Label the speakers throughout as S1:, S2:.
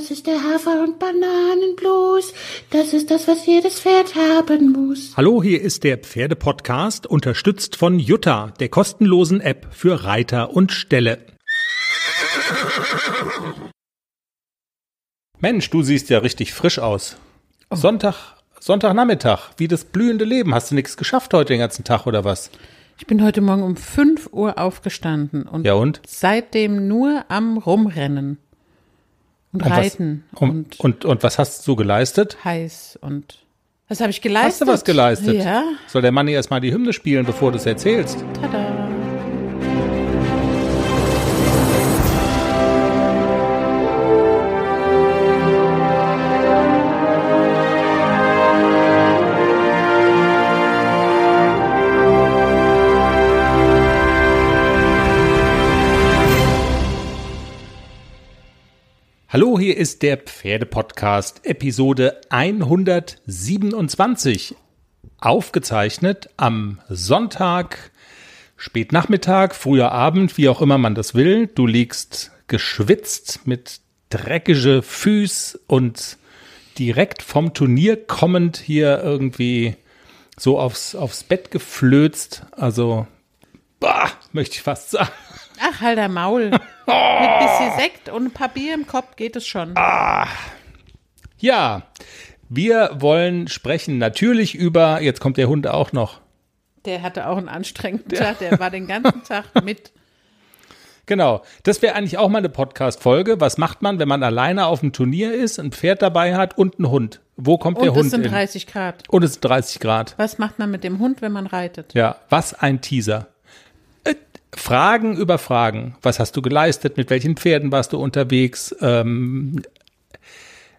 S1: Das ist der Hafer- und Bananenblues. Das ist das, was jedes Pferd haben muss.
S2: Hallo, hier ist der Pferdepodcast, unterstützt von Jutta, der kostenlosen App für Reiter und Ställe. Mensch, du siehst ja richtig frisch aus. Sonntag, Sonntagnachmittag, wie das blühende Leben. Hast du nichts geschafft heute den ganzen Tag oder was?
S3: Ich bin heute Morgen um 5 Uhr aufgestanden und,
S2: Ja, und?
S3: seitdem nur am Rumrennen und,
S2: Und
S3: Reiten
S2: was, um,
S3: und,
S2: und, und was hast du geleistet?
S3: heiß und was habe ich geleistet?
S2: Hast du was geleistet?
S3: Ja,
S2: Soll der Mann erstmal die Hymne spielen, bevor du es erzählst?
S3: tada.
S2: Hallo, hier ist der Pferdepodcast, Episode 127. Aufgezeichnet am Sonntag, Spätnachmittag, früher Abend, wie auch immer man das will. Du liegst geschwitzt mit dreckige Füß und direkt vom Turnier kommend hier irgendwie so aufs, aufs Bett geflözt. Also, bah, möchte ich fast sagen.
S3: Ach, halt der Maul. Mit bisschen Sekt und ein paar Bier im Kopf geht es schon.
S2: Ja, wir wollen sprechen natürlich über, jetzt kommt der Hund auch noch.
S3: Der hatte auch einen anstrengenden Tag, der war den ganzen Tag mit.
S2: Genau, das wäre eigentlich auch mal eine Podcast-Folge. Was macht man, wenn man alleine auf dem Turnier ist, ein Pferd dabei hat und einen Hund? Wo kommt der
S3: Und
S2: Hund
S3: es sind
S2: hin?
S3: 30 Grad.
S2: Und es sind 30 Grad.
S3: Was macht man mit dem Hund, wenn man reitet?
S2: Ja, was ein Teaser. Fragen über Fragen. Was hast du geleistet? Mit welchen Pferden warst du unterwegs? Ähm,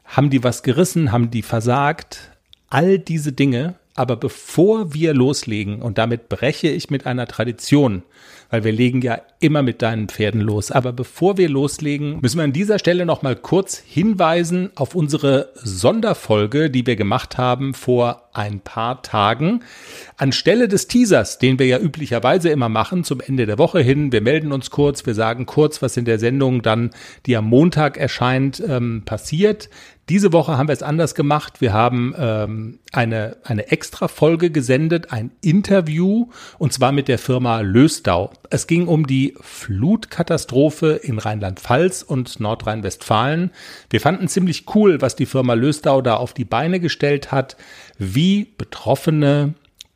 S2: haben die was gerissen? Haben die versagt? All diese Dinge. Aber bevor wir loslegen, und damit breche ich mit einer Tradition, weil wir legen ja immer mit deinen Pferden los. Aber bevor wir loslegen, müssen wir an dieser Stelle noch mal kurz hinweisen auf unsere Sonderfolge, die wir gemacht haben vor ein paar Tagen. Anstelle des Teasers, den wir ja üblicherweise immer machen, zum Ende der Woche hin, wir melden uns kurz, wir sagen kurz, was in der Sendung dann, die am Montag erscheint, ähm, passiert. Diese Woche haben wir es anders gemacht. Wir haben ähm, eine, eine extra Folge gesendet, ein Interview, und zwar mit der Firma Löstau. Es ging um die Flutkatastrophe in Rheinland-Pfalz und Nordrhein-Westfalen. Wir fanden ziemlich cool, was die Firma Löstau da auf die Beine gestellt hat, wie Betroffene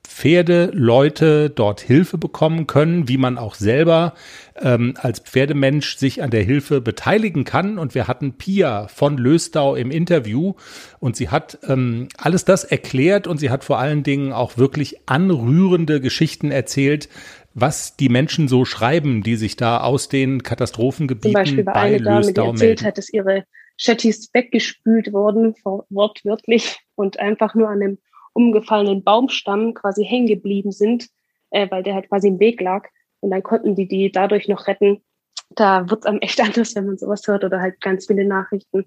S2: Pferde, Leute dort Hilfe bekommen können, wie man auch selber ähm, als Pferdemensch sich an der Hilfe beteiligen kann. Und wir hatten Pia von Löstau im Interview und sie hat ähm, alles das erklärt und sie hat vor allen Dingen auch wirklich anrührende Geschichten erzählt, was die Menschen so schreiben, die sich da aus den
S4: Zum
S2: Katastrophengebieten
S4: Beispiel war
S2: bei
S4: eine Dame, die
S2: Löstau
S4: erzählt
S2: melden.
S4: hat, dass ihre Chattys weggespült wurden, wortwörtlich, und einfach nur an einem umgefallenen Baumstamm quasi hängen geblieben sind, äh, weil der halt quasi im Weg lag. Und dann konnten die die dadurch noch retten. Da wird's einem echt anders, wenn man sowas hört oder halt ganz viele Nachrichten,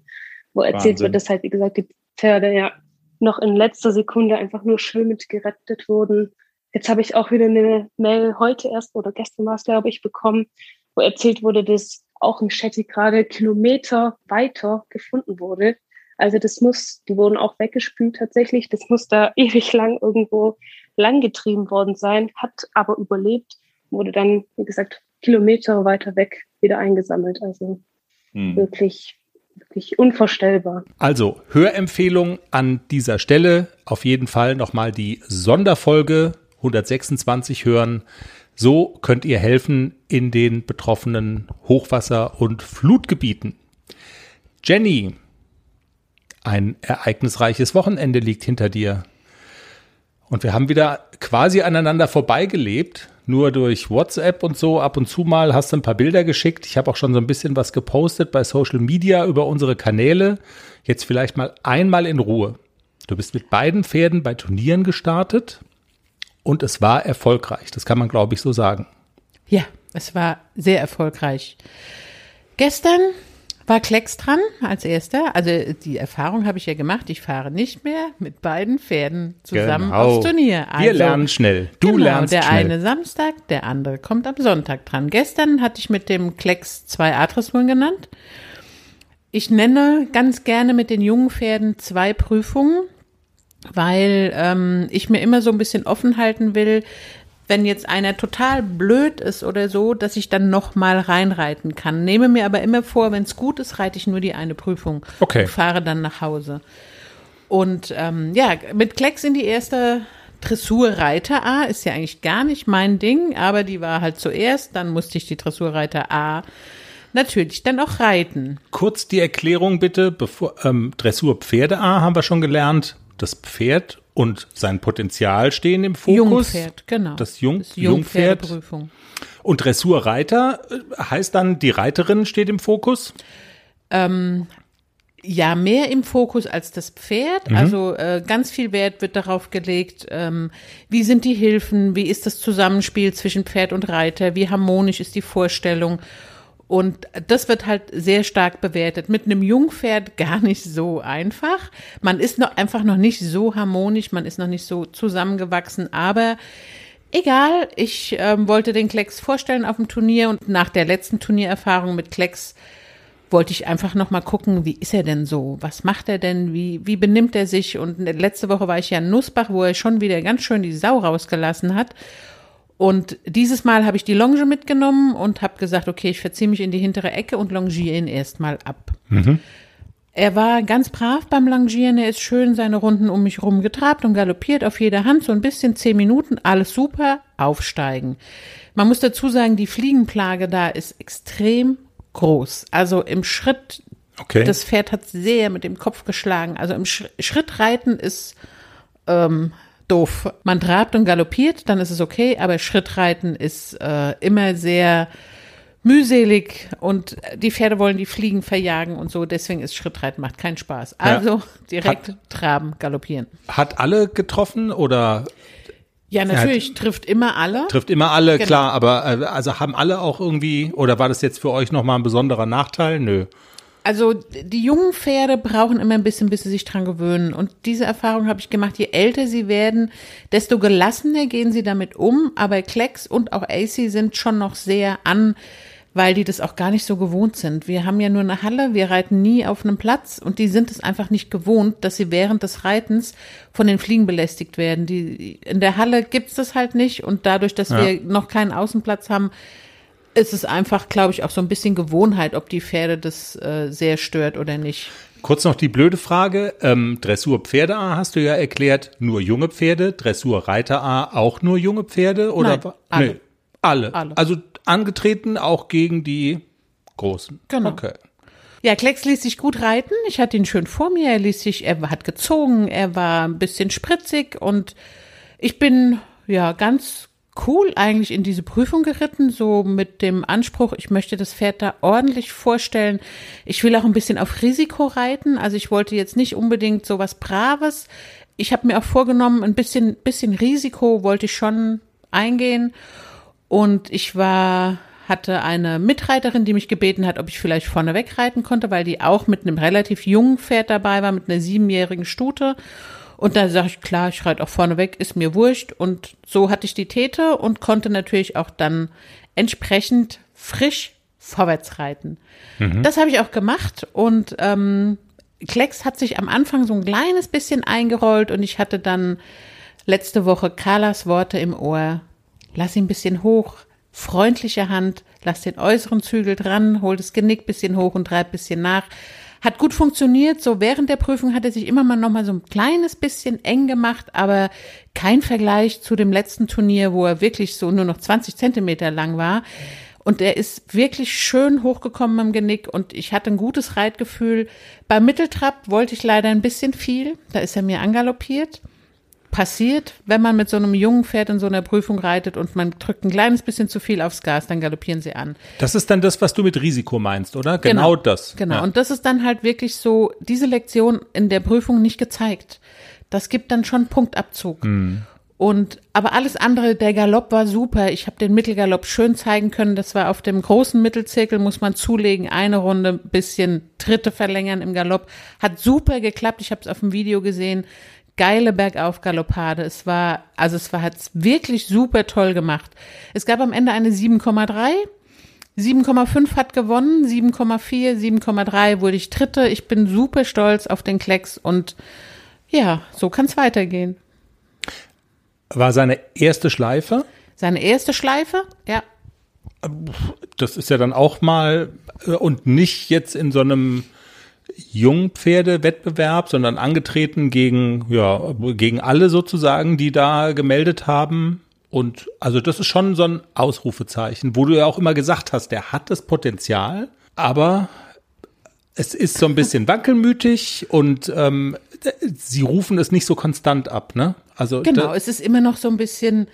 S4: wo erzählt
S2: Wahnsinn.
S4: wird, dass halt, wie gesagt, die Pferde ja noch in letzter Sekunde einfach nur schwimmend gerettet wurden. Jetzt habe ich auch wieder eine Mail heute erst oder gestern war es, glaube ich, bekommen, wo erzählt wurde, dass auch ein Shetty gerade Kilometer weiter gefunden wurde. Also das muss, die wurden auch weggespült tatsächlich. Das muss da ewig lang irgendwo langgetrieben worden sein, hat aber überlebt, wurde dann, wie gesagt, Kilometer weiter weg wieder eingesammelt. Also wirklich, wirklich unvorstellbar.
S2: Also Hörempfehlung an dieser Stelle. Auf jeden Fall nochmal die Sonderfolge 126 hören. So könnt ihr helfen in den betroffenen Hochwasser- und Flutgebieten. Jenny, ein ereignisreiches Wochenende liegt hinter dir. Und wir haben wieder quasi aneinander vorbeigelebt, nur durch WhatsApp und so. Ab und zu mal hast du ein paar Bilder geschickt. Ich habe auch schon so ein bisschen was gepostet bei Social Media über unsere Kanäle. Jetzt vielleicht mal einmal in Ruhe. Du bist mit beiden Pferden bei Turnieren gestartet und es war erfolgreich. Das kann man, glaube ich, so sagen.
S3: Ja, es war sehr erfolgreich. Gestern war Klecks dran als erster. Also die Erfahrung habe ich ja gemacht. Ich fahre nicht mehr mit beiden Pferden zusammen
S2: Genau.
S3: aufs Turnier. Also,
S2: Wir lernen schnell. Du
S3: genau,
S2: lernst
S3: der
S2: schnell.
S3: eine Samstag, der andere kommt am Sonntag dran. Gestern hatte ich mit dem Klecks zwei Adresswunden genannt. Ich nenne ganz gerne mit den jungen Pferden zwei Prüfungen, weil ähm, ich mir immer so ein bisschen offen halten will, wenn jetzt einer total blöd ist oder so, dass ich dann noch mal reinreiten kann. Nehme mir aber immer vor, wenn es gut ist, reite ich nur die eine Prüfung
S2: Okay.
S3: und fahre dann nach Hause. Und ähm, ja, mit Klecks in die erste Dressurreiter A ist ja eigentlich gar nicht mein Ding, aber die war halt zuerst, dann musste ich die Dressurreiter A natürlich dann auch reiten.
S2: Kurz die Erklärung bitte, bevor ähm, Dressur Pferde A haben wir schon gelernt. Das Pferd und sein Potenzial stehen im Fokus.
S3: Jungpferd, genau.
S2: Das Jung-
S3: Das
S2: Jungpferd.
S3: Jungpferdeprüfung.
S2: Und Dressur Reiter äh, heißt dann, die Reiterin steht im Fokus.
S3: Ja, mehr im Fokus als das Pferd. Also äh, ganz viel Wert wird darauf gelegt, ähm, wie sind die Hilfen, wie ist das Zusammenspiel zwischen Pferd und Reiter, wie harmonisch ist die Vorstellung. Und das wird halt sehr stark bewertet. Mit einem Jungpferd gar nicht so einfach. Man ist noch einfach noch nicht so harmonisch, man ist noch nicht so zusammengewachsen, aber egal, ich ähm, wollte den Klecks vorstellen auf dem Turnier und nach der letzten Turniererfahrung mit Klecks wollte ich einfach noch mal gucken, wie ist er denn so? Was macht er denn? Wie, wie benimmt er sich? Und letzte Woche war ich ja in Nussbach, wo er schon wieder ganz schön die Sau rausgelassen hat. Und dieses Mal habe ich die Longe mitgenommen und habe gesagt, okay, ich verziehe mich in die hintere Ecke und longiere ihn erstmal ab. Er war ganz brav beim Longieren, er ist schön seine Runden um mich rum getrabt und galoppiert auf jeder Hand, so ein bisschen zehn Minuten, alles super, aufsteigen. Man muss dazu sagen, die Fliegenplage da ist extrem groß. Also im Schritt,
S2: Okay.
S3: das Pferd hat sehr mit dem Kopf geschlagen. Also im Sch Schrittreiten ist ähm, doof. Man trabt und galoppiert, dann ist es okay, aber Schrittreiten ist äh, immer sehr mühselig und die Pferde wollen die Fliegen verjagen und so. Deswegen ist Schrittreiten macht keinen Spaß. Also direkt traben, galoppieren.
S2: Hat alle getroffen oder
S3: Ja, natürlich trifft immer alle.
S2: trifft immer alle,
S3: Genau.
S2: klar, aber äh, also haben alle auch irgendwie, oder war das jetzt für euch nochmal ein besonderer Nachteil? Nö.
S3: Also die jungen Pferde brauchen immer ein bisschen, bis sie sich dran gewöhnen. Und diese Erfahrung habe ich gemacht. Je älter sie werden, desto gelassener gehen sie damit um. Aber Klecks und auch AC sind schon noch sehr an, weil die das auch gar nicht so gewohnt sind. Wir haben ja nur eine Halle, wir reiten nie auf einem Platz und die sind es einfach nicht gewohnt, dass sie während des Reitens von den Fliegen belästigt werden. Die, in der Halle gibt's das halt nicht und dadurch, dass
S2: Ja.
S3: wir noch keinen Außenplatz haben, ist es einfach, glaube ich, auch so ein bisschen Gewohnheit, ob die Pferde das äh, sehr stört oder nicht.
S2: Kurz noch die blöde Frage. Ähm, Dressur Pferde A hast du ja erklärt, nur junge Pferde. Dressur Reiter A auch nur junge Pferde? Oder
S3: Nein, alle.
S2: Nee, alle.
S3: Alle.
S2: Also angetreten auch gegen die Großen.
S3: Genau.
S2: Okay.
S3: Ja, Klecks ließ sich gut reiten. Ich hatte ihn schön vor mir. Er ließ sich, er hat gezogen, er war ein bisschen spritzig und ich bin ja ganz cool eigentlich in diese Prüfung geritten, so mit dem Anspruch, ich möchte das Pferd da ordentlich vorstellen. Ich will auch ein bisschen auf Risiko reiten. Also ich wollte jetzt nicht unbedingt so was Braves. Ich habe mir auch vorgenommen, ein bisschen, bisschen Risiko wollte ich schon eingehen. Und ich war, hatte eine Mitreiterin, die mich gebeten hat, ob ich vielleicht vorne wegreiten konnte, weil die auch mit einem relativ jungen Pferd dabei war, mit einer siebenjährigen Stute. Und da sage ich, klar, ich reite auch vorne weg, ist mir wurscht. Und so hatte ich die Täte und konnte natürlich auch dann entsprechend frisch vorwärts reiten. Das habe ich auch gemacht und ähm, Klecks hat sich am Anfang so ein kleines bisschen eingerollt und ich hatte dann letzte Woche Carlas Worte im Ohr. Lass ihn ein bisschen hoch, freundliche Hand, lass den äußeren Zügel dran, hol das Genick bisschen hoch und treib bisschen nach. Hat gut funktioniert. So während der Prüfung hat er sich immer mal noch mal so ein kleines bisschen eng gemacht, aber kein Vergleich zu dem letzten Turnier, wo er wirklich so nur noch 20 Zentimeter lang war. Und er ist wirklich schön hochgekommen im Genick und ich hatte ein gutes Reitgefühl. Beim Mitteltrab wollte ich leider ein bisschen viel. Da ist er mir angaloppiert. Passiert, wenn man mit so einem jungen Pferd in so einer Prüfung reitet und man drückt ein kleines bisschen zu viel aufs Gas, dann galoppieren sie an.
S2: Das ist dann das, was du mit Risiko meinst, oder? Genau, das.
S3: Genau.
S2: Ja.
S3: Und das ist dann halt wirklich so, diese Lektion in der Prüfung nicht gezeigt. Das gibt dann schon Punktabzug.
S2: Hm.
S3: Und aber alles andere, der Galopp war super. Ich habe den Mittelgalopp schön zeigen können. Das war auf dem großen Mittelzirkel, muss man zulegen, eine Runde, bisschen Tritte verlängern im Galopp. Hat super geklappt. Ich habe es auf dem Video gesehen. Geile Bergaufgaloppade. Es war, also es war hat's wirklich super toll gemacht. Es gab am Ende eine 7,3. 7,5 hat gewonnen, 7,4, 7,3 wurde ich Dritte. Ich bin super stolz auf den Klecks und ja, so kann es weitergehen.
S2: War seine erste Schleife?
S3: Seine erste Schleife, ja.
S2: Das ist ja dann auch mal äh, und nicht jetzt in so einem Jungpferdewettbewerb, sondern angetreten gegen, ja, gegen alle sozusagen, die da gemeldet haben. Und also das ist schon so ein Ausrufezeichen, wo du ja auch immer gesagt hast, der hat das Potenzial, aber es ist so ein bisschen wankelmütig und ähm, sie rufen es nicht so konstant ab, ne?
S3: Also genau, es ist immer noch so ein bisschen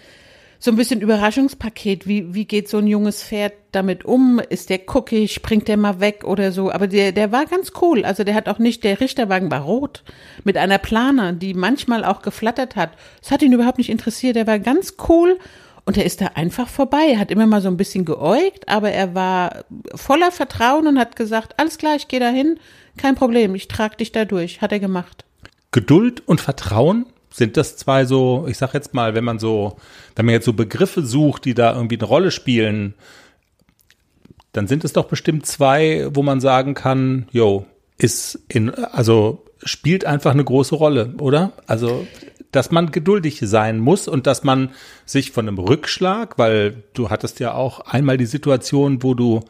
S3: so ein bisschen Überraschungspaket. Wie, wie geht so ein junges Pferd damit um? Ist der guckig? Springt der mal weg oder so? Aber der, der war ganz cool. Also der hat auch nicht, der Richterwagen war rot. Mit einer Plane, die manchmal auch geflattert hat. Das hat ihn überhaupt nicht interessiert. Der war ganz cool. Und er ist da einfach vorbei. Er hat immer mal so ein bisschen geäugt, aber er war voller Vertrauen und hat gesagt, alles klar, ich gehe dahin. Kein Problem, ich trage dich da durch. Hat er gemacht.
S2: Geduld und Vertrauen sind das zwei so, ich sag jetzt mal, wenn man so, wenn man jetzt so Begriffe sucht, die da irgendwie eine Rolle spielen, dann sind es doch bestimmt zwei, wo man sagen kann, yo, ist in, also spielt einfach eine große Rolle, oder? Also, dass man geduldig sein muss und dass man sich von einem Rückschlag, weil du hattest ja auch einmal die Situation, wo du,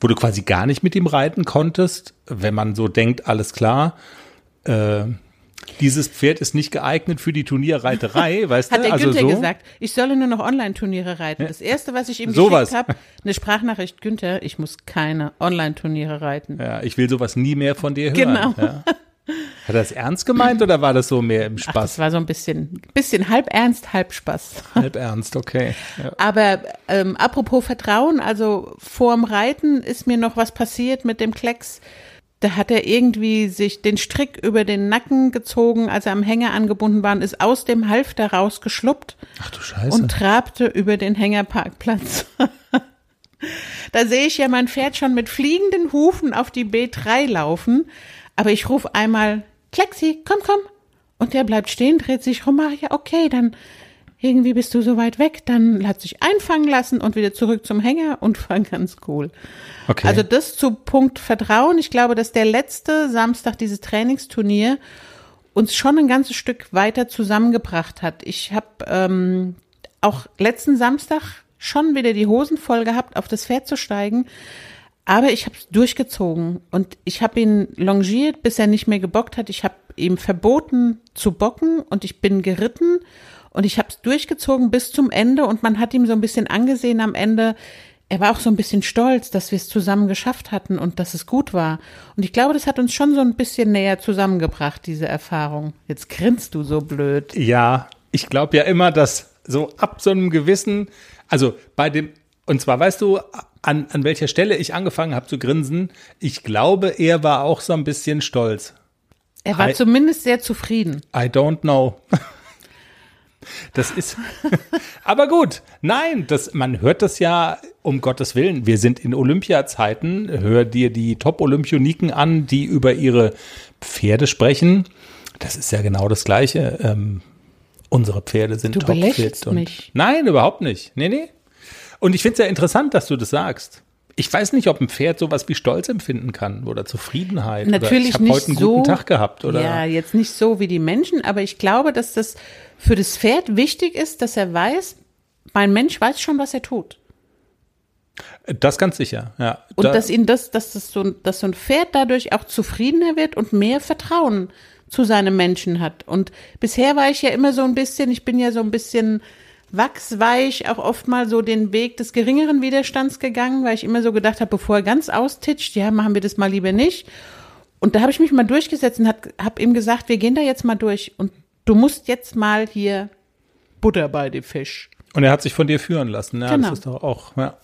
S2: wo du quasi gar nicht mit ihm reiten konntest, wenn man so denkt, alles klar, äh, dieses Pferd ist nicht geeignet für die Turnierreiterei, weißt
S3: Hat
S2: du?
S3: der
S2: also
S3: Günther
S2: so.
S3: gesagt, ich solle nur noch Online-Turniere reiten. Das erste, was ich ihm
S2: Sowas.
S3: geschickt habe, eine Sprachnachricht, Günther, ich muss keine Online-Turniere reiten.
S2: Ja, ich will sowas nie mehr von dir hören.
S3: Genau.
S2: Ja. Hat er das ernst gemeint oder war das so mehr im
S3: Ach,
S2: Spaß?
S3: das war so ein bisschen, bisschen halb ernst, halb Spaß.
S2: Halb ernst, okay. Ja.
S3: Aber ähm, apropos Vertrauen, also vorm Reiten ist mir noch was passiert mit dem Klecks. Da hat er irgendwie sich den Strick über den Nacken gezogen, als er am Hänger angebunden war und ist aus dem Halfter rausgeschluppt
S2: Ach du Scheiße.
S3: und trabte über den Hängerparkplatz. da sehe ich ja mein Pferd schon mit fliegenden Hufen auf die B3 laufen, aber ich rufe einmal, Klexi, komm, komm. Und der bleibt stehen, dreht sich rum, ach ja, okay, dann irgendwie bist du so weit weg, dann hat sich einfangen lassen und wieder zurück zum Hänger und war ganz cool.
S2: okay.
S3: Also das zu Punkt Vertrauen. Ich glaube, dass der letzte Samstag dieses Trainingsturnier uns schon ein ganzes Stück weiter zusammengebracht hat. Ich habe ähm, auch letzten Samstag schon wieder die Hosen voll gehabt, auf das Pferd zu steigen. Aber ich habe es durchgezogen und ich habe ihn longiert, bis er nicht mehr gebockt hat. Ich habe ihm verboten zu bocken und ich bin geritten und ich habe es durchgezogen bis zum Ende und man hat ihm so ein bisschen angesehen am Ende. Er war auch so ein bisschen stolz, dass wir es zusammen geschafft hatten und dass es gut war. Und ich glaube, das hat uns schon so ein bisschen näher zusammengebracht, diese Erfahrung. Jetzt grinst du so blöd.
S2: Ja, ich glaube ja immer, dass so ab so einem gewissen, also bei dem, und zwar weißt du, an, an welcher Stelle ich angefangen habe zu grinsen, ich glaube, er war auch so ein bisschen stolz.
S3: Er war
S2: Hi.
S3: zumindest sehr zufrieden.
S2: I don't know. Das ist, aber gut, nein, das, man hört das ja, um Gottes Willen, wir sind in Olympiazeiten, hör dir die Top-Olympioniken an, die über ihre Pferde sprechen. Das ist ja genau das Gleiche. Ähm, unsere Pferde sind
S3: Du
S2: topfit.
S3: belächelst
S2: und-
S3: mich.
S2: Nein, überhaupt nicht. Nee, nee. Und ich finde es ja interessant, dass du das sagst. Ich weiß nicht, ob ein Pferd sowas wie Stolz empfinden kann oder Zufriedenheit. oder
S3: Natürlich
S2: ich habe
S3: nicht
S2: heute einen
S3: so.
S2: guten Tag gehabt. Oder?
S3: Ja, jetzt nicht so wie die Menschen, aber ich glaube, dass das für das Pferd wichtig ist, dass er weiß, mein Mensch weiß schon, was er tut.
S2: Das ganz sicher, ja.
S3: Und
S2: Da-
S3: dass ihn das, dass das so, dass so ein Pferd dadurch auch zufriedener wird und mehr Vertrauen zu seinem Menschen hat. Und bisher war ich ja immer so ein bisschen, ich bin ja so ein bisschen wachsweich, auch oft mal so den Weg des geringeren Widerstands gegangen, weil ich immer so gedacht habe, bevor er ganz austitscht, ja, machen wir das mal lieber nicht. Und da habe ich mich mal durchgesetzt und habe ihm gesagt, wir gehen da jetzt mal durch und du musst jetzt mal hier Butter bei dem Fisch.
S2: Und er hat sich von dir führen lassen. Ja,
S3: Genau.
S2: das ist doch auch, ja.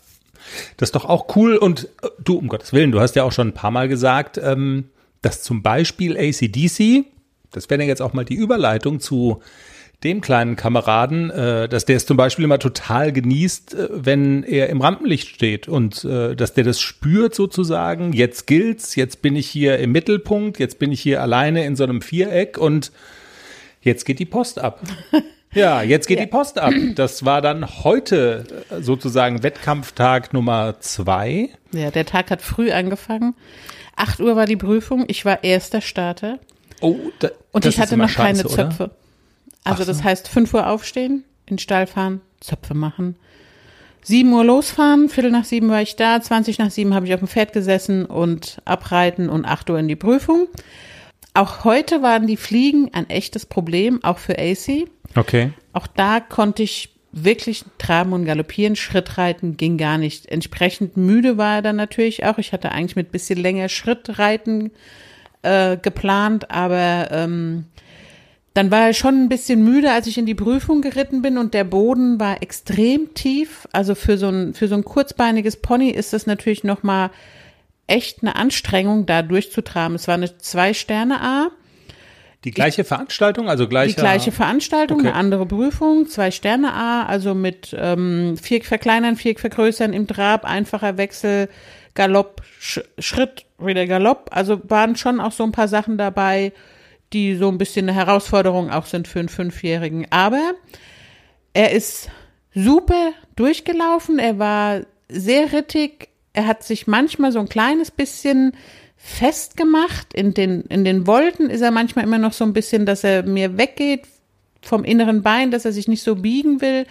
S2: Das ist doch auch cool. Und äh, du, um Gottes Willen, du hast ja auch schon ein paar Mal gesagt, ähm, dass zum Beispiel ACDC, das wäre dann jetzt auch mal die Überleitung zu dem kleinen Kameraden, äh, dass der es zum Beispiel immer total genießt, äh, wenn er im Rampenlicht steht und äh, dass der das spürt sozusagen. Jetzt gilt's, jetzt bin ich hier im Mittelpunkt, jetzt bin ich hier alleine in so einem Viereck und jetzt geht die Post ab. Ja, jetzt geht
S3: Ja.
S2: die Post ab. Das war dann heute äh, sozusagen Wettkampftag Nummer zwei.
S3: Ja, der Tag hat früh angefangen. 8 Uhr war die Prüfung. Ich war erster Starter.
S2: Oh, da,
S3: Und ich hatte
S2: immer
S3: noch keine
S2: scheiße, oder?
S3: Also
S2: so.
S3: das heißt 5 Uhr aufstehen, in den Stall fahren, Zöpfe machen. 7 Uhr losfahren, Viertel nach sieben war ich da, 20 nach sieben habe ich auf dem Pferd gesessen und abreiten und 8 Uhr in die Prüfung. Auch heute waren die Fliegen ein echtes Problem, auch für AC.
S2: Okay.
S3: Auch da konnte ich wirklich traben und galoppieren, Schritt reiten ging gar nicht. Entsprechend müde war er dann natürlich auch. Ich hatte eigentlich mit bisschen länger Schritt reiten äh, geplant, aber ähm, dann war er schon ein bisschen müde, als ich in die Prüfung geritten bin und der Boden war extrem tief. Also für so ein, für so ein kurzbeiniges Pony ist das natürlich nochmal echt eine Anstrengung, da durchzutraben. Es war eine Zwei-Sterne-A.
S2: Die gleiche Veranstaltung, also gleicher.
S3: Die gleiche Veranstaltung,
S2: Okay.
S3: eine andere Prüfung, zwei Sterne A, also mit ähm, Viereck verkleinern, Viereck vergrößern im Trab, einfacher Wechsel, Galopp, Sch Schritt, wieder Galopp. Also waren schon auch so ein paar Sachen dabei, die so ein bisschen eine Herausforderung auch sind für einen Fünfjährigen. Aber er ist super durchgelaufen, er war sehr rittig, er hat sich manchmal so ein kleines bisschen festgemacht. In den, in den Wolken ist er manchmal immer noch so ein bisschen, dass er mir weggeht vom inneren Bein, dass er sich nicht so biegen will.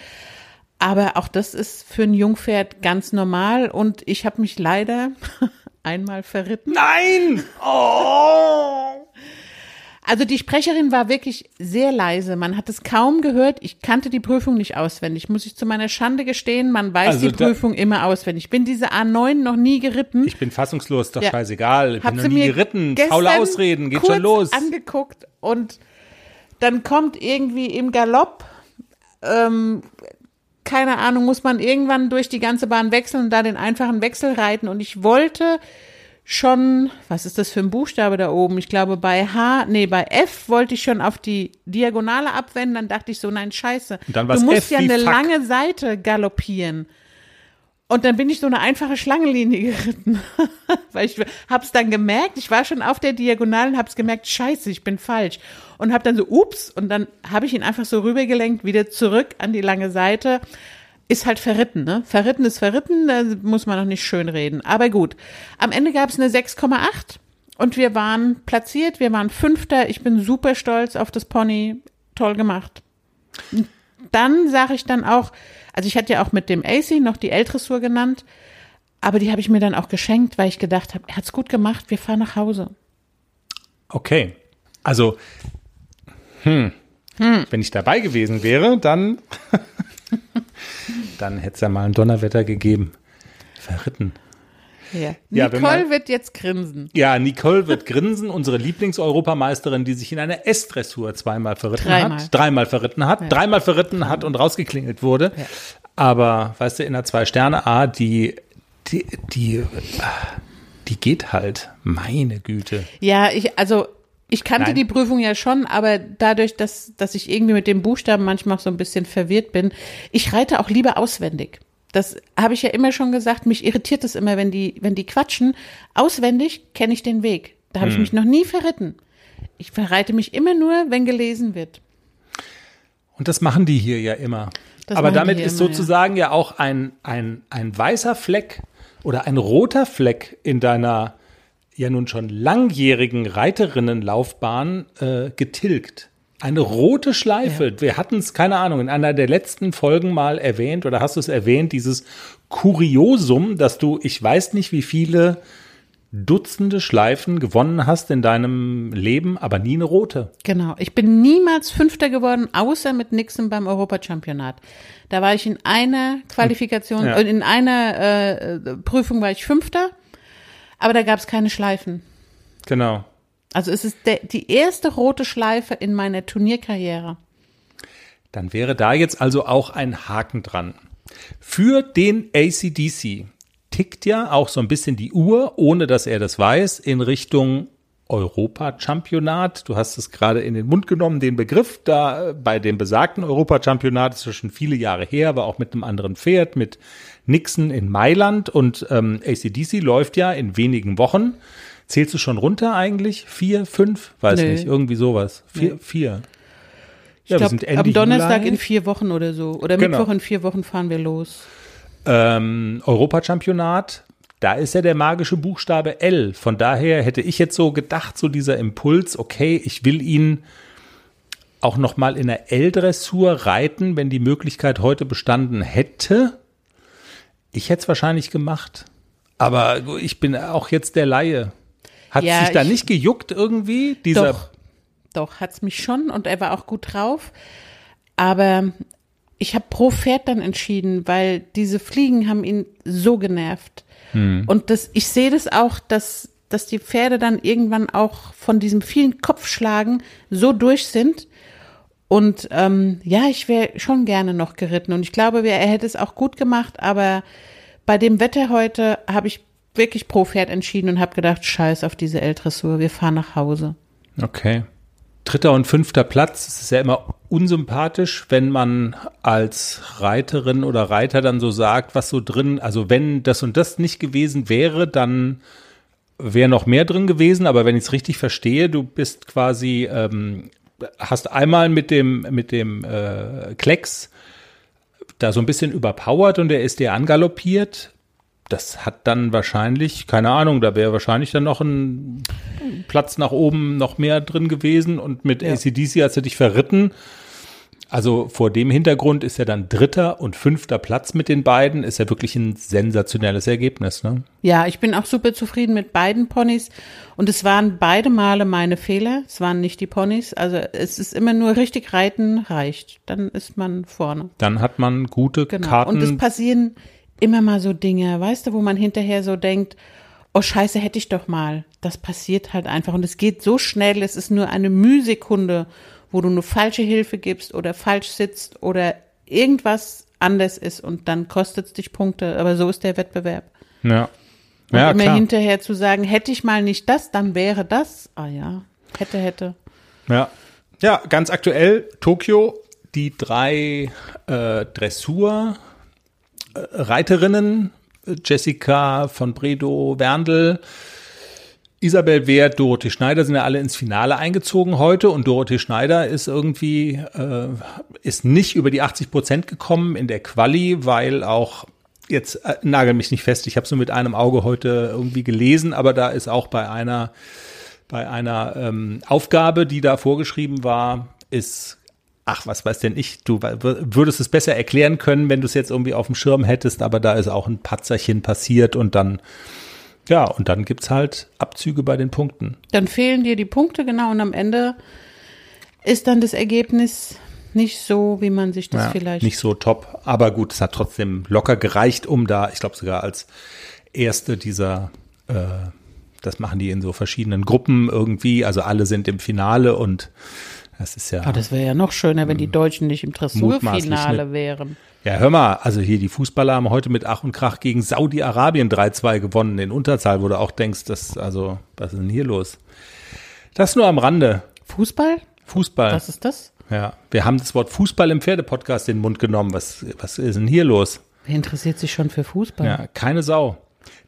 S3: Aber auch das ist für ein Jungpferd ganz normal und ich habe mich leider einmal verritten.
S2: Nein! Oh!
S3: Also die Sprecherin war wirklich sehr leise. Man hat es kaum gehört. Ich kannte die Prüfung nicht auswendig. Muss ich zu meiner Schande gestehen, man weiß
S2: Also
S3: die Prüfung immer auswendig. Ich bin diese A9 noch nie geritten.
S2: Ich bin fassungslos, doch
S3: Ja.
S2: scheißegal. Ich
S3: Hab
S2: bin noch
S3: sie
S2: nie
S3: mir
S2: geritten. Faule Ausreden, geht schon los.
S3: angeguckt und dann kommt irgendwie im Galopp, ähm, keine Ahnung, muss man irgendwann durch die ganze Bahn wechseln und da den einfachen Wechsel reiten und ich wollte schon, was ist das für ein Buchstabe da oben? Ich glaube bei H, nee, bei F wollte ich schon auf die Diagonale abwenden, dann dachte ich so, nein, scheiße. Du musst
S2: F
S3: ja eine
S2: fuck.
S3: lange Seite galoppieren. Und dann bin ich so eine einfache Schlangenlinie geritten. Weil ich hab's dann gemerkt, ich war schon auf der Diagonalen, hab's gemerkt, scheiße, ich bin falsch. Und hab dann so, ups, und dann habe ich ihn einfach so rübergelenkt, wieder zurück an die lange Seite. Ist halt verritten, ne? Verritten ist verritten, da muss man noch nicht schön reden. Aber gut. Am Ende gab's eine 6,8 und wir waren platziert, wir waren Fünfter. Ich bin super stolz auf das Pony. Toll gemacht dann sage ich dann auch, also ich hatte ja auch mit dem AC noch die L-Dressur genannt, aber die habe ich mir dann auch geschenkt, weil ich gedacht habe, er hat's gut gemacht, wir fahren nach Hause.
S2: Okay. Also, hm. wenn ich dabei gewesen wäre, dann, dann hätte es ja mal ein Donnerwetter gegeben. Verritten.
S3: Ja.
S2: Ja,
S3: Nicole
S2: man-
S3: wird jetzt grinsen.
S2: Ja, Nicole wird grinsen, unsere Lieblingseuropameisterin, die sich in einer S-Dressur zweimal verritten
S3: Dreimal.
S2: hat, dreimal verritten hat, dreimal verritten hat und rausgeklingelt wurde.
S3: Ja.
S2: Aber, weißt du, in der Zwei-Sterne-A, die, die, die, die geht halt. Meine Güte.
S3: Ja, ich, also ich kannte
S2: Nein.
S3: die Prüfung ja schon, aber dadurch, dass, dass ich irgendwie mit dem Buchstaben manchmal so ein bisschen verwirrt bin, ich reite auch lieber auswendig. Das habe ich ja immer schon gesagt, mich irritiert es immer, wenn die, wenn die quatschen. Auswendig kenne ich den Weg. Da
S2: Hm.
S3: habe ich mich noch nie verritten. Ich verreite mich immer nur, wenn gelesen wird.
S2: Und das machen die hier ja immer.
S3: Das
S2: Aber damit ist
S3: immer, ja.
S2: sozusagen ja. auch ein, ein, ein weißer Fleck oder ein roter Fleck in deiner ja nun schon langjährigen Reiterinnenlaufbahn äh, getilgt. Eine rote Schleife. Wir hatten es, keine Ahnung, in einer der letzten Folgen mal erwähnt oder hast du es erwähnt, dieses Kuriosum, dass du, ich weiß nicht, wie viele Dutzende Schleifen gewonnen hast in deinem Leben, aber nie eine rote.
S3: Genau. Ich bin niemals Fünfter geworden, außer mit Nixon beim Europachampionat. Da war ich in einer Qualifikation,
S2: Ja.
S3: äh, in einer äh, äh, Prüfung war ich Fünfter, aber da gab es keine Schleifen.
S2: Genau.
S3: Also es ist der, die erste rote Schleife in meiner Turnierkarriere.
S2: Dann wäre da jetzt also auch ein Haken dran. Für den ACDC tickt ja auch so ein bisschen die Uhr, ohne dass er das weiß, in Richtung Europachampionat. Du hast es gerade in den Mund genommen, den Begriff da äh, bei dem besagten Europachampionat, ist ja schon viele Jahre her, aber auch mit einem anderen Pferd, mit Nixon in Mailand und ähm, ACDC läuft ja in wenigen Wochen. Zählst du schon runter eigentlich? Vier, fünf? Weiß
S3: Nö.
S2: nicht, irgendwie sowas. Vier,
S3: Nö.
S2: vier.
S3: Ich
S2: Ja,
S3: glaube, am Donnerstag
S2: Juli.
S3: in vier Wochen oder so. Oder
S2: Genau.
S3: Mittwoch in vier Wochen fahren wir los.
S2: ähm, Europachampionat, da ist ja der magische Buchstabe L. Von daher hätte ich jetzt so gedacht, so dieser Impuls, okay, ich will ihn auch noch mal in der L-Dressur reiten, wenn die Möglichkeit heute bestanden hätte. Ich hätte es wahrscheinlich gemacht. Aber ich bin auch jetzt der Laie. Hat
S3: Ja,
S2: sich da
S3: ich-
S2: nicht gejuckt irgendwie? Dieser,
S3: Doch, doch, hat's mich schon und er war auch gut drauf. Aber ich habe pro Pferd dann entschieden, weil diese Fliegen haben ihn so genervt. Und das, ich sehe das auch, dass, dass die Pferde dann irgendwann auch von diesem vielen Kopfschlagen so durch sind. Und ähm, ja, ich wäre schon gerne noch geritten. Und ich glaube, er hätte es auch gut gemacht, aber bei dem Wetter heute habe ich wirklich pro Pferd entschieden und habe gedacht, scheiß auf diese L-Dressur, wir fahren nach Hause.
S2: Okay. Dritter und fünfter Platz, es ist ja immer unsympathisch, wenn man als Reiterin oder Reiter dann so sagt, was so drin, also wenn das und das nicht gewesen wäre, dann wäre noch mehr drin gewesen, aber wenn ich es richtig verstehe, du bist quasi, ähm, hast einmal mit dem, mit dem äh, Klecks da so ein bisschen überpowert und er ist dir angaloppiert. Das hat dann wahrscheinlich, keine Ahnung, da wäre wahrscheinlich dann noch ein Platz nach oben noch mehr drin gewesen und mit ACDC hast du dich verritten. Also vor dem Hintergrund ist ja dann dritter und fünfter Platz mit den beiden, ist ja wirklich ein sensationelles Ergebnis. Ne?
S3: Ja, ich bin auch super zufrieden mit beiden Ponys und es waren beide Male meine Fehler. Es waren nicht die Ponys. Also es ist immer nur richtig reiten reicht. Dann ist man vorne.
S2: Dann hat man gute
S3: Genau.
S2: Karten.
S3: Und es passieren immer mal so Dinge, weißt du, wo man hinterher so denkt, oh Scheiße, hätte ich doch mal. Das passiert halt einfach und es geht so schnell. Es ist nur eine Mühsekunde, wo du eine falsche Hilfe gibst oder falsch sitzt oder irgendwas anders ist und dann kostet es dich Punkte. Aber so ist der Wettbewerb.
S2: ja.
S3: Und
S2: Ja,
S3: immer
S2: klar.
S3: hinterher zu sagen, hätte ich mal nicht das, dann wäre das. Ah ja, hätte, hätte.
S2: Ja. Ja, ganz aktuell Tokio, die drei äh, Dressur äh, Reiterinnen, Jessica von Bredow, Werndl, Isabel Wert, Dorothee Schneider sind ja alle ins Finale eingezogen heute und Dorothee Schneider ist irgendwie, äh, ist nicht über die 80 Prozent gekommen in der Quali, weil auch jetzt äh, nagel mich nicht fest, ich habe es nur mit einem Auge heute irgendwie gelesen, aber da ist auch bei einer bei einer ähm, Aufgabe, die da vorgeschrieben war, ist, ach, was weiß denn ich, du würdest es besser erklären können, wenn du es jetzt irgendwie auf dem Schirm hättest, aber da ist auch ein Patzerchen passiert und dann, ja, und dann gibt's halt Abzüge bei den Punkten.
S3: Dann fehlen dir die Punkte, genau, und am Ende ist dann das Ergebnis nicht so, wie man sich das
S2: Ja,
S3: vielleicht.
S2: Nicht so top, aber gut, es hat trotzdem locker gereicht, um da, ich glaube sogar als erste dieser, äh, das machen die in so verschiedenen Gruppen irgendwie, also alle sind im Finale und das ist ja.
S3: Ah, das wäre ja noch schöner, wenn die Deutschen nicht im
S2: Mutmaßlich
S3: Dressurfinale wären.
S2: Ja, hör mal, also hier die Fußballer haben heute mit Ach und Krach gegen Saudi-Arabien 3-2 gewonnen in Unterzahl, wo du auch denkst, das, also, was ist denn hier los? Das nur am Rande.
S3: Fußball?
S2: Fußball.
S3: Was ist das?
S2: ja, wir haben das Wort Fußball im Pferdepodcast in den Mund genommen. Was, was ist denn hier los?
S3: Wer interessiert sich schon für Fußball?
S2: Ja, keine Sau.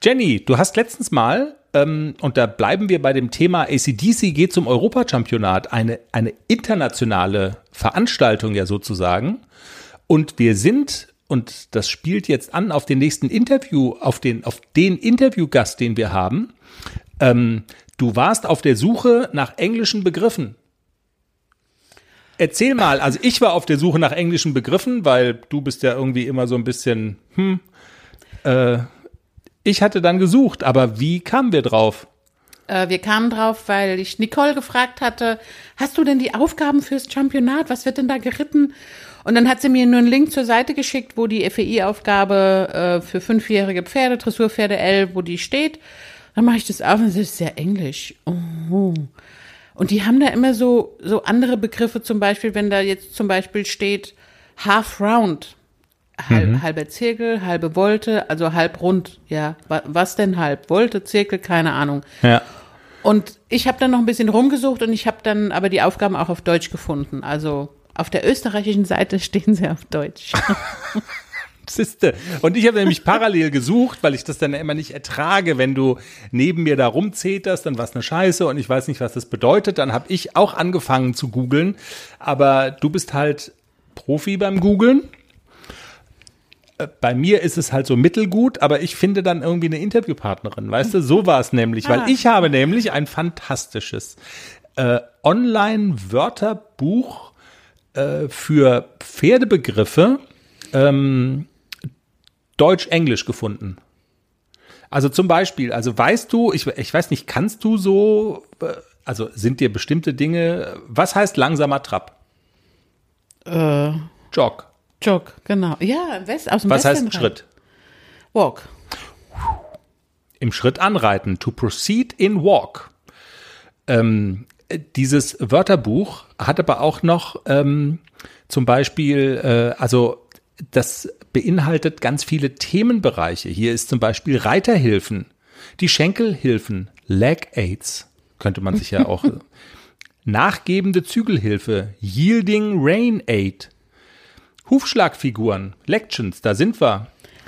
S2: Jenny, du hast letztens mal, ähm, und da bleiben wir bei dem Thema ACDC geht zum Europachampionat, eine, eine internationale Veranstaltung ja sozusagen. Und wir sind, und das spielt jetzt an auf den nächsten Interview, auf den, auf den Interviewgast, den wir haben. Ähm, du warst auf der Suche nach englischen Begriffen. Erzähl mal, also ich war auf der Suche nach englischen Begriffen, weil du bist ja irgendwie immer so ein bisschen, hm, äh, ich hatte dann gesucht, aber wie kamen wir drauf?
S3: Äh, wir kamen drauf, weil ich Nicole gefragt hatte, hast du denn die Aufgaben fürs Championat? Was wird denn da geritten? Und dann hat sie mir nur einen Link zur Seite geschickt, wo die FEI-Aufgabe äh, für fünfjährige Pferde, Dressurpferde L, wo die steht. Dann mache ich das auf und das ist ja Englisch. Oh. Und die haben da immer so, so andere Begriffe, zum Beispiel, wenn da jetzt zum Beispiel steht Half Round. Halb, Halber Zirkel, halbe Volte, also halb rund. Ja, wa- was denn halb? Volte, Zirkel, keine Ahnung.
S2: Ja.
S3: Und ich habe dann noch ein bisschen rumgesucht und ich habe dann aber die Aufgaben auch auf Deutsch gefunden. Also auf der österreichischen Seite stehen sie auf Deutsch.
S2: Siste. Und ich habe nämlich parallel gesucht, weil ich das dann immer nicht ertrage, wenn du neben mir da rumzeterst, dann was eine Scheiße und ich weiß nicht, was das bedeutet. Dann habe ich auch angefangen zu googeln. Aber du bist halt Profi beim Googeln. Bei mir ist es halt so mittelgut, aber ich finde dann irgendwie eine Interviewpartnerin, weißt du? So war es nämlich, weil
S3: Ah.
S2: ich habe nämlich ein fantastisches äh, Online-Wörterbuch äh, für Pferdebegriffe ähm, Deutsch-Englisch gefunden. Also zum Beispiel, also weißt du, ich, ich weiß nicht, kannst du so, äh, also sind dir bestimmte Dinge, was heißt langsamer Trab?
S3: Äh,
S2: Jog.
S3: Jog, genau. Ja, im West, aus dem
S2: Was heißt
S3: Western
S2: Schritt?
S3: Walk.
S2: Im Schritt anreiten. To proceed in walk. Ähm, dieses Wörterbuch hat aber auch noch ähm, zum Beispiel, äh, also das beinhaltet ganz viele Themenbereiche. Hier ist zum Beispiel Reiterhilfen, die Schenkelhilfen, Leg Aids, könnte man sich ja auch. Nachgebende Zügelhilfe, Yielding Rain Aid, Hufschlagfiguren, Lections, da sind wir.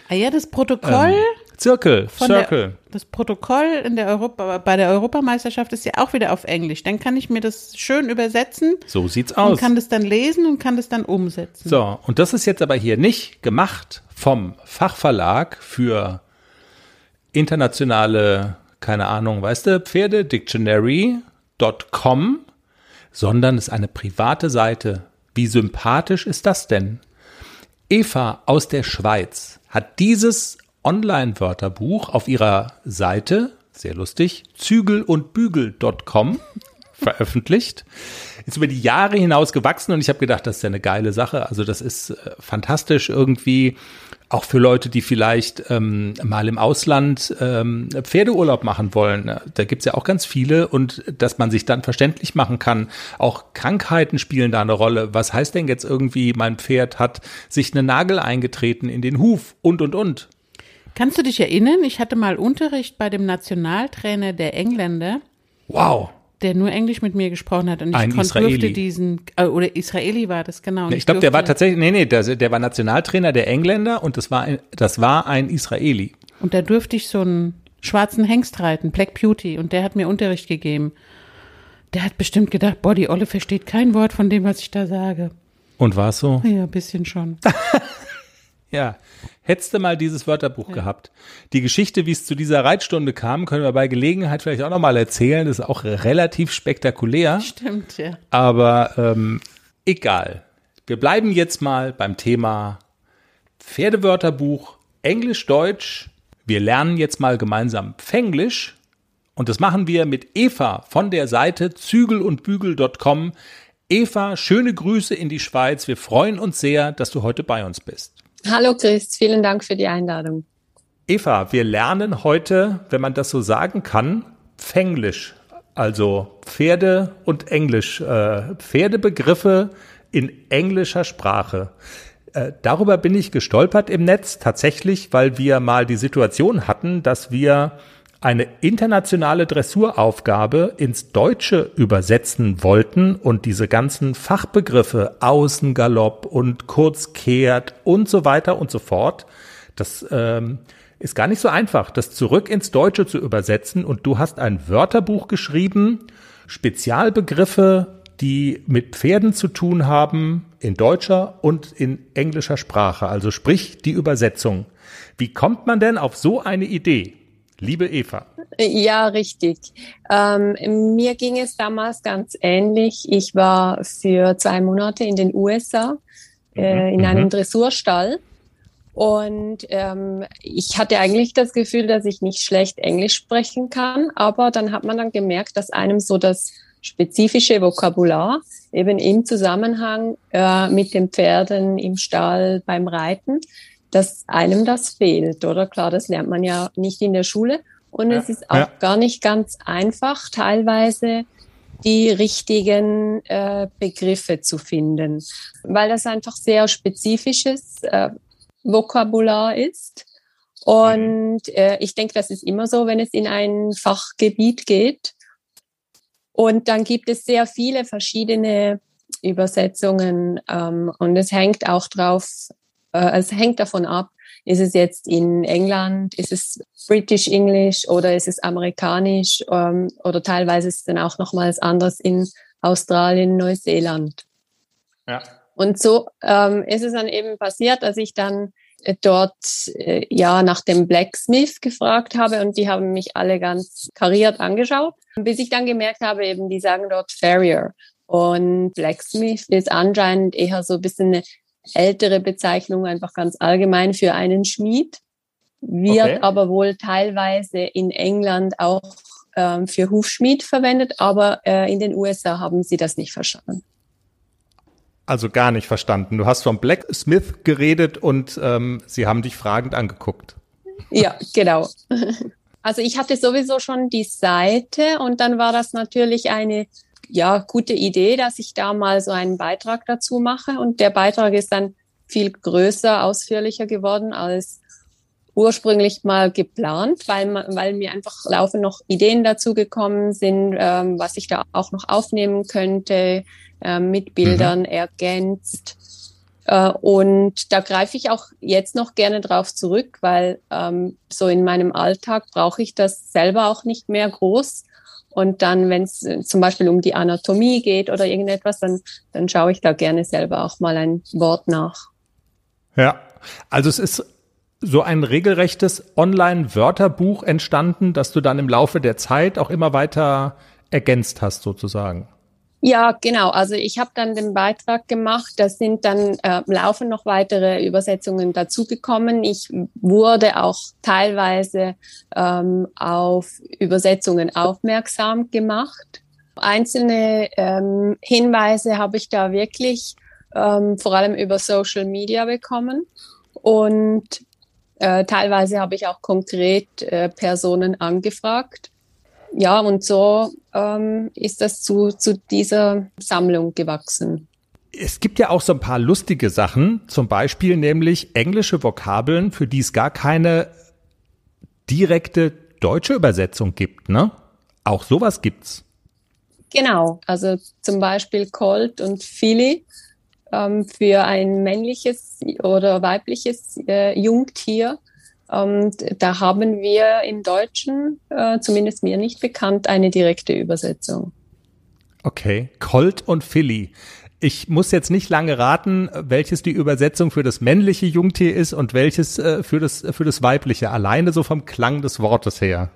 S3: Ah ja, das Protokoll
S2: Zirkel,
S3: von
S2: Circle.
S3: der, das Protokoll in der Europa, bei der Europameisterschaft ist ja auch wieder auf Englisch. Dann kann ich mir das schön übersetzen
S2: So sieht's
S3: und
S2: aus.
S3: kann das dann lesen und kann das dann umsetzen.
S2: So, und das ist jetzt aber hier nicht gemacht vom Fachverlag für internationale, keine Ahnung, weißt du, Pferdedictionary.com, sondern ist eine private Seite. Wie sympathisch ist das denn? Eva aus der Schweiz hat dieses Online-Wörterbuch auf ihrer Seite, sehr lustig, zügel und bügel.com veröffentlicht. Ist über die Jahre hinaus gewachsen und ich habe gedacht, das ist ja eine geile Sache. Also das ist äh, fantastisch irgendwie, auch für Leute, die vielleicht ähm, mal im Ausland ähm, Pferdeurlaub machen wollen. Da gibt's ja auch ganz viele und dass man sich dann verständlich machen kann. Auch Krankheiten spielen da eine Rolle. Was heißt denn jetzt irgendwie, mein Pferd hat sich eine Nagel eingetreten in den Huf und und und.
S3: Kannst du dich erinnern? Ich hatte mal Unterricht bei dem Nationaltrainer der Engländer,
S2: Wow.
S3: Der nur Englisch mit mir gesprochen hat und ich
S2: Ein
S3: kon-
S2: Israeli.
S3: durfte diesen äh, oder Israeli war das genau. Und
S2: Ich glaube, der war tatsächlich, nee, nee, der, der war Nationaltrainer der Engländer und das war ein, das war ein Israeli.
S3: Und da durfte ich so einen schwarzen Hengst reiten, Black Beauty, und der hat mir Unterricht gegeben. Der hat bestimmt gedacht, boah, die Olle versteht kein Wort von dem, was ich da sage.
S2: Und war es so?
S3: Ja, ein bisschen schon.
S2: Ja. Hättest du mal dieses Wörterbuch gehabt. Die Geschichte, wie es zu dieser Reitstunde kam, können wir bei Gelegenheit vielleicht auch nochmal erzählen. Das ist auch relativ spektakulär.
S3: Stimmt, ja.
S2: Aber ähm, egal. Wir bleiben jetzt mal beim Thema Pferdewörterbuch Englisch-Deutsch. Wir lernen jetzt mal gemeinsam Pfenglisch. Und das machen wir mit Eva von der Seite zügelundbügel.com. Eva, schöne Grüße in die Schweiz. Wir freuen uns sehr, dass du heute bei uns bist.
S5: Hallo Chris, vielen Dank für die Einladung.
S2: Eva, wir lernen heute, wenn man das so sagen kann, Pfenglisch, also Pferde und Englisch, äh, Pferdebegriffe in englischer Sprache. Äh, darüber bin ich gestolpert im Netz tatsächlich, weil wir mal die Situation hatten, dass wir eine internationale Dressuraufgabe ins Deutsche übersetzen wollten und diese ganzen Fachbegriffe Außengalopp und Kurzkehrt und so weiter und so fort, das ähm, ist gar nicht so einfach, das zurück ins Deutsche zu übersetzen. Und du hast ein Wörterbuch geschrieben, Spezialbegriffe, die mit Pferden zu tun haben, in deutscher und in englischer Sprache, also sprich die Übersetzung. Wie kommt man denn auf so eine Idee? Liebe Eva.
S5: Ja, richtig. Ähm, mir ging es damals ganz ähnlich. Ich war für zwei Monate in den USA äh, in
S2: Mhm.
S5: einem Dressurstall und ähm, ich hatte eigentlich das Gefühl, dass ich nicht schlecht Englisch sprechen kann, aber dann hat man dann gemerkt, dass einem so das spezifische Vokabular eben im Zusammenhang äh, mit den Pferden im Stall beim Reiten, dass einem das fehlt, oder? Klar, das lernt man ja nicht in der Schule. Und
S2: Ja,
S5: es ist auch
S2: ja.
S5: gar nicht ganz einfach, teilweise die richtigen äh, Begriffe zu finden, weil das einfach sehr spezifisches äh, Vokabular ist. Und äh, ich denke, das ist immer so, wenn es in ein Fachgebiet geht. Und dann gibt es sehr viele verschiedene Übersetzungen ähm, und es hängt auch drauf Äh, es hängt davon ab, ist es jetzt in England, ist es British English oder ist es amerikanisch ähm, oder teilweise ist es dann auch nochmals anders in Australien, Neuseeland. Ja. Und so ähm, ist es dann eben passiert, dass ich dann äh, dort äh, ja nach dem Blacksmith gefragt habe und die haben mich alle ganz kariert angeschaut, bis ich dann gemerkt habe, eben die sagen dort Farrier. Und Blacksmith ist anscheinend eher so ein bisschen eine ältere Bezeichnung, einfach ganz allgemein für einen Schmied, wird okay. aber wohl teilweise in England auch ähm, für Hufschmied verwendet, aber äh, in den USA haben sie das nicht verstanden.
S2: Also gar nicht verstanden. Du hast vom Blacksmith geredet und ähm, sie haben dich fragend angeguckt.
S5: Ja, genau. Also ich hatte sowieso schon die Seite und dann war das natürlich eine ja, gute Idee, dass ich da mal so einen Beitrag dazu mache. Und der Beitrag ist dann viel größer, ausführlicher geworden als ursprünglich mal geplant, weil, weil mir einfach laufend noch Ideen dazu gekommen sind, ähm, was ich da auch noch aufnehmen könnte, äh, mit Bildern mhm. ergänzt. Äh, und da greife ich auch jetzt noch gerne drauf zurück, weil ähm, so in meinem Alltag brauche ich das selber auch nicht mehr groß. Und dann, wenn es äh, zum Beispiel um die Anatomie geht oder irgendetwas, dann, dann schaue ich da gerne selber auch mal ein Wort nach.
S2: Ja, also es ist so ein regelrechtes Online-Wörterbuch entstanden, das du dann im Laufe der Zeit auch immer weiter ergänzt hast, sozusagen.
S5: Ja, genau. Also ich habe dann den Beitrag gemacht. Da sind dann äh, laufen noch weitere Übersetzungen dazugekommen. Ich wurde auch teilweise ähm, auf Übersetzungen aufmerksam gemacht. Einzelne ähm, Hinweise habe ich da wirklich ähm, vor allem über Social Media bekommen. Und äh, teilweise habe ich auch konkret äh, Personen angefragt ja, und so ähm, ist das zu, zu dieser Sammlung gewachsen.
S2: Es gibt ja auch so ein paar lustige Sachen, zum Beispiel nämlich englische Vokabeln, für die es gar keine direkte deutsche Übersetzung gibt, ne? Auch sowas gibt's.
S5: Genau, also zum Beispiel Colt und Philly ähm, für ein männliches oder weibliches äh, Jungtier und da haben wir im Deutschen, äh, zumindest mir nicht bekannt, eine direkte Übersetzung.
S2: Okay, Colt und Philly. Ich muss jetzt nicht lange raten, welches die Übersetzung für das männliche Jungtier ist und welches äh, für das für das weibliche. Alleine so vom Klang des Wortes her.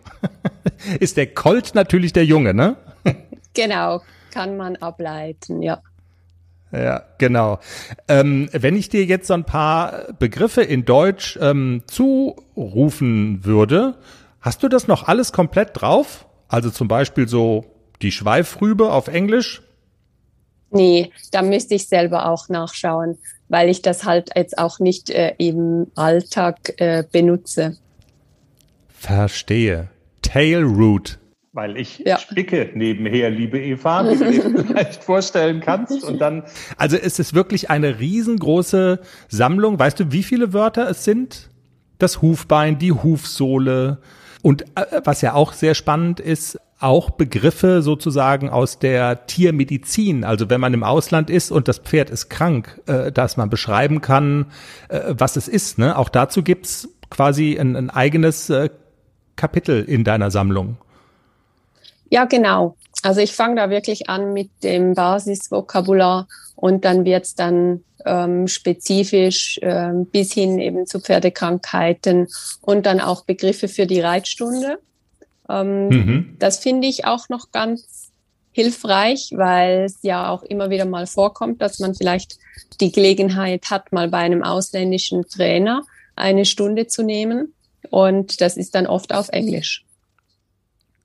S2: ist der Colt natürlich der Junge, ne?
S5: genau, kann man ableiten, ja.
S2: Ja, genau. Ähm, wenn ich dir jetzt so ein paar Begriffe in Deutsch ähm, zurufen würde, hast du das noch alles komplett drauf? Also zum Beispiel so die Schweifrübe auf Englisch?
S5: Nee, da müsste ich selber auch nachschauen, weil ich das halt jetzt auch nicht äh, im Alltag äh, benutze.
S2: Verstehe. Tailroot
S6: weil ich ja. spicke nebenher, liebe Eva, wie du dir vielleicht vorstellen kannst. Und dann.
S2: Also es ist wirklich eine riesengroße Sammlung. Weißt du, wie viele Wörter es sind? Das Hufbein, die Hufsohle. Und äh, was ja auch sehr spannend ist, auch Begriffe sozusagen aus der Tiermedizin. Also wenn man im Ausland ist und das Pferd ist krank, äh, dass man beschreiben kann, äh, was es ist. Ne? Auch dazu gibt's quasi ein, ein eigenes äh, Kapitel in deiner Sammlung.
S5: Ja, genau. Also ich fange da wirklich an mit dem Basisvokabular und dann wird's dann ähm, spezifisch ähm, bis hin eben zu Pferdekrankheiten und dann auch Begriffe für die Reitstunde. Ähm, mhm. Das finde ich auch noch ganz hilfreich, weil es ja auch immer wieder mal vorkommt, dass man vielleicht die Gelegenheit hat, mal bei einem ausländischen Trainer eine Stunde zu nehmen. Und das ist dann oft auf Englisch.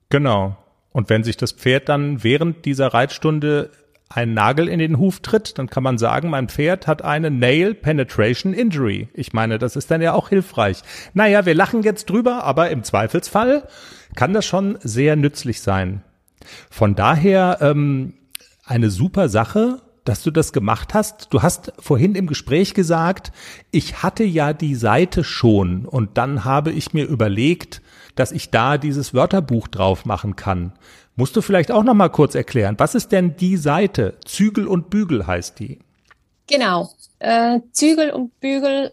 S2: Genau. Und wenn sich das Pferd dann während dieser Reitstunde einen Nagel in den Huf tritt, dann kann man sagen, mein Pferd hat eine Nail Penetration Injury. Ich meine, das ist dann ja auch hilfreich. Naja, wir lachen jetzt drüber, aber im Zweifelsfall kann das schon sehr nützlich sein. Von daher ähm, eine super Sache, dass du das gemacht hast. Du hast vorhin im Gespräch gesagt, ich hatte ja die Seite schon und dann habe ich mir überlegt, dass ich da dieses Wörterbuch drauf machen kann. Musst du vielleicht auch noch mal kurz erklären, was ist denn die Seite? Zügel und Bügel heißt die.
S5: Genau. Äh, Zügel und Bügel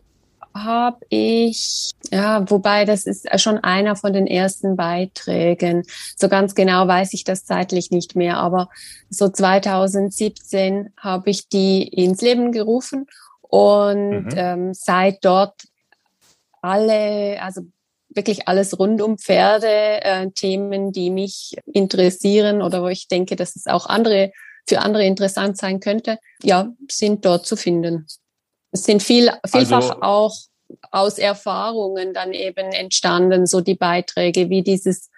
S5: habe ich, ja, wobei das ist schon einer von den ersten Beiträgen. So ganz genau weiß ich das zeitlich nicht mehr, aber so 2017 habe ich die ins Leben gerufen und mhm. ähm, seit dort alle, also wirklich alles rund um Pferde, äh, Themen, die mich interessieren oder wo ich denke, dass es auch andere für andere interessant sein könnte, ja, sind dort zu finden. Es sind viel, vielfach also, auch aus Erfahrungen dann eben entstanden, so die Beiträge wie dieses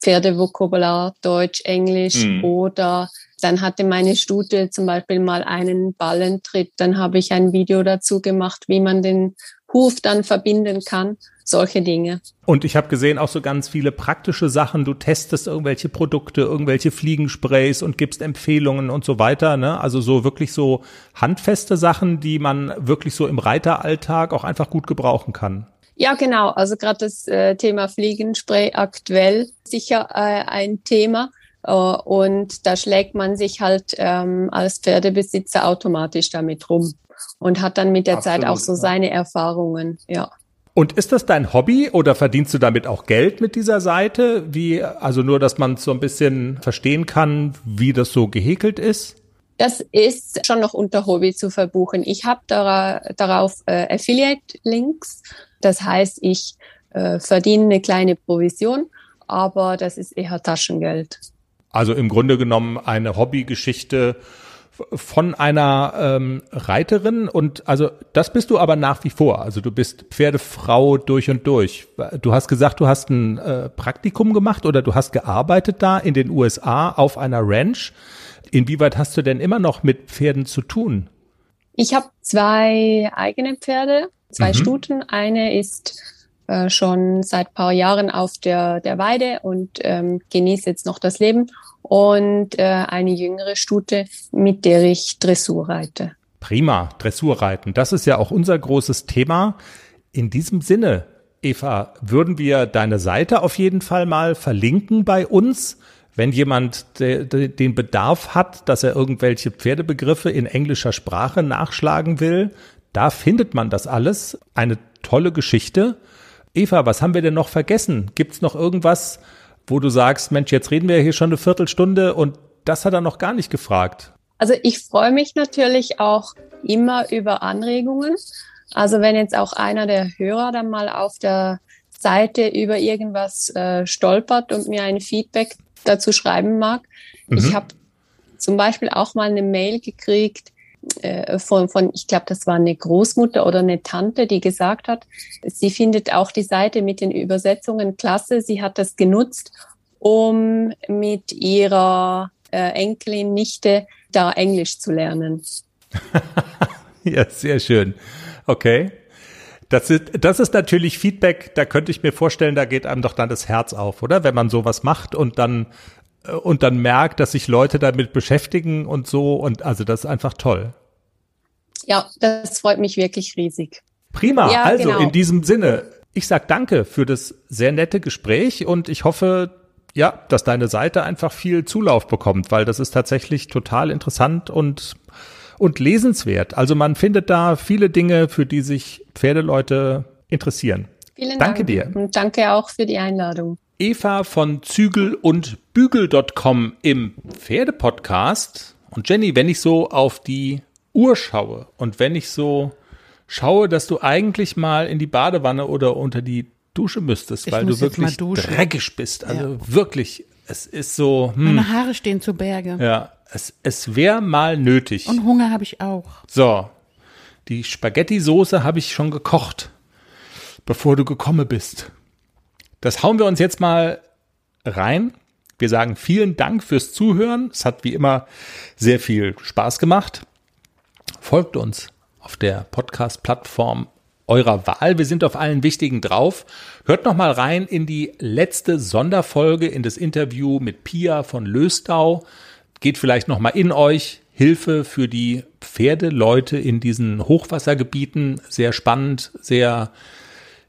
S5: Pferdevokabular Deutsch, Englisch mhm. oder dann hatte meine Stute zum Beispiel mal einen Ballentritt. Dann habe ich ein Video dazu gemacht, wie man den Huf dann verbinden kann solche Dinge.
S2: Und ich habe gesehen auch so ganz viele praktische Sachen. Du testest irgendwelche Produkte, irgendwelche Fliegensprays und gibst Empfehlungen und so weiter. Ne? Also so wirklich so handfeste Sachen, die man wirklich so im Reiteralltag auch einfach gut gebrauchen kann.
S5: Ja, genau. Also gerade das äh, Thema Fliegenspray aktuell sicher äh, ein Thema. Uh, und da schlägt man sich halt ähm, als Pferdebesitzer automatisch damit rum und hat dann mit der Absolut, Zeit auch so seine Erfahrungen. Ja.
S2: Und ist das dein Hobby oder verdienst du damit auch Geld mit dieser Seite? Wie, also nur, dass man so ein bisschen verstehen kann, wie das so gehäkelt ist?
S5: Das ist schon noch unter Hobby zu verbuchen. Ich habe dara darauf äh, Affiliate-Links. Das heißt, ich äh, verdiene eine kleine Provision, aber das ist eher Taschengeld.
S2: Also im Grunde genommen eine Hobbygeschichte, von einer ähm, Reiterin und also das bist du aber nach wie vor. Also du bist Pferdefrau durch und durch. Du hast gesagt, du hast ein äh, Praktikum gemacht oder du hast gearbeitet da in den USA auf einer Ranch. Inwieweit hast du denn immer noch mit Pferden zu tun?
S5: Ich habe zwei eigene Pferde, zwei mhm. Stuten. Eine ist äh, schon seit paar Jahren auf der, der Weide und ähm, genießt jetzt noch das Leben und äh, eine jüngere Stute, mit der ich Dressur reite.
S2: Prima, Dressurreiten. Das ist ja auch unser großes Thema. In diesem Sinne, Eva, würden wir deine Seite auf jeden Fall mal verlinken bei uns. Wenn jemand de, de, den Bedarf hat, dass er irgendwelche Pferdebegriffe in englischer Sprache nachschlagen will, da findet man das alles. Eine tolle Geschichte. Eva, was haben wir denn noch vergessen? Gibt's noch irgendwas, wo du sagst, Mensch, jetzt reden wir hier schon eine Viertelstunde und das hat er noch gar nicht gefragt.
S5: Also ich freue mich natürlich auch immer über Anregungen. Also wenn jetzt auch einer der Hörer dann mal auf der Seite über irgendwas äh, stolpert und mir ein Feedback dazu schreiben mag. Mhm. Ich habe zum Beispiel auch mal eine Mail gekriegt, äh, von, von, ich glaube, das war eine Großmutter oder eine Tante, die gesagt hat, sie findet auch die Seite mit den Übersetzungen klasse. Sie hat das genutzt, um mit ihrer äh, Enkelin, Nichte da Englisch zu lernen.
S2: ja, sehr schön. Okay. Das ist, das ist natürlich Feedback, da könnte ich mir vorstellen, da geht einem doch dann das Herz auf, oder? Wenn man sowas macht und dann und dann merkt, dass sich Leute damit beschäftigen und so und also das ist einfach toll.
S5: Ja, das freut mich wirklich riesig.
S2: Prima. Ja, also genau. in diesem Sinne, ich sag danke für das sehr nette Gespräch und ich hoffe, ja, dass deine Seite einfach viel Zulauf bekommt, weil das ist tatsächlich total interessant und und lesenswert. Also man findet da viele Dinge, für die sich Pferdeleute interessieren.
S5: Vielen
S2: danke
S5: Dank.
S2: dir.
S5: Und danke auch für die Einladung.
S2: Eva von Zügel und Bügel.com im Pferdepodcast. Und Jenny, wenn ich so auf die Uhr schaue und wenn ich so schaue, dass du eigentlich mal in die Badewanne oder unter die Dusche müsstest, weil du wirklich dreckig bist. Also ja. wirklich, es ist so.
S3: Hm. Meine Haare stehen zu Berge.
S2: Ja, es, es wäre mal nötig.
S3: Und Hunger habe ich auch.
S2: So, die Spaghetti-Soße habe ich schon gekocht, bevor du gekommen bist. Das hauen wir uns jetzt mal rein. Wir sagen vielen Dank fürs Zuhören. Es hat wie immer sehr viel Spaß gemacht. Folgt uns auf der Podcast-Plattform eurer Wahl. Wir sind auf allen wichtigen drauf. Hört noch mal rein in die letzte Sonderfolge, in das Interview mit Pia von Löstau. Geht vielleicht noch mal in euch. Hilfe für die Pferdeleute in diesen Hochwassergebieten. Sehr spannend, sehr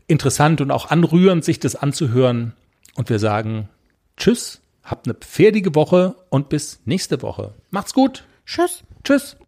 S2: interessant und auch anrührend, sich das anzuhören. Und wir sagen Tschüss, habt eine pferdige Woche und bis nächste Woche. Macht's gut.
S3: Tschüss.
S2: Tschüss.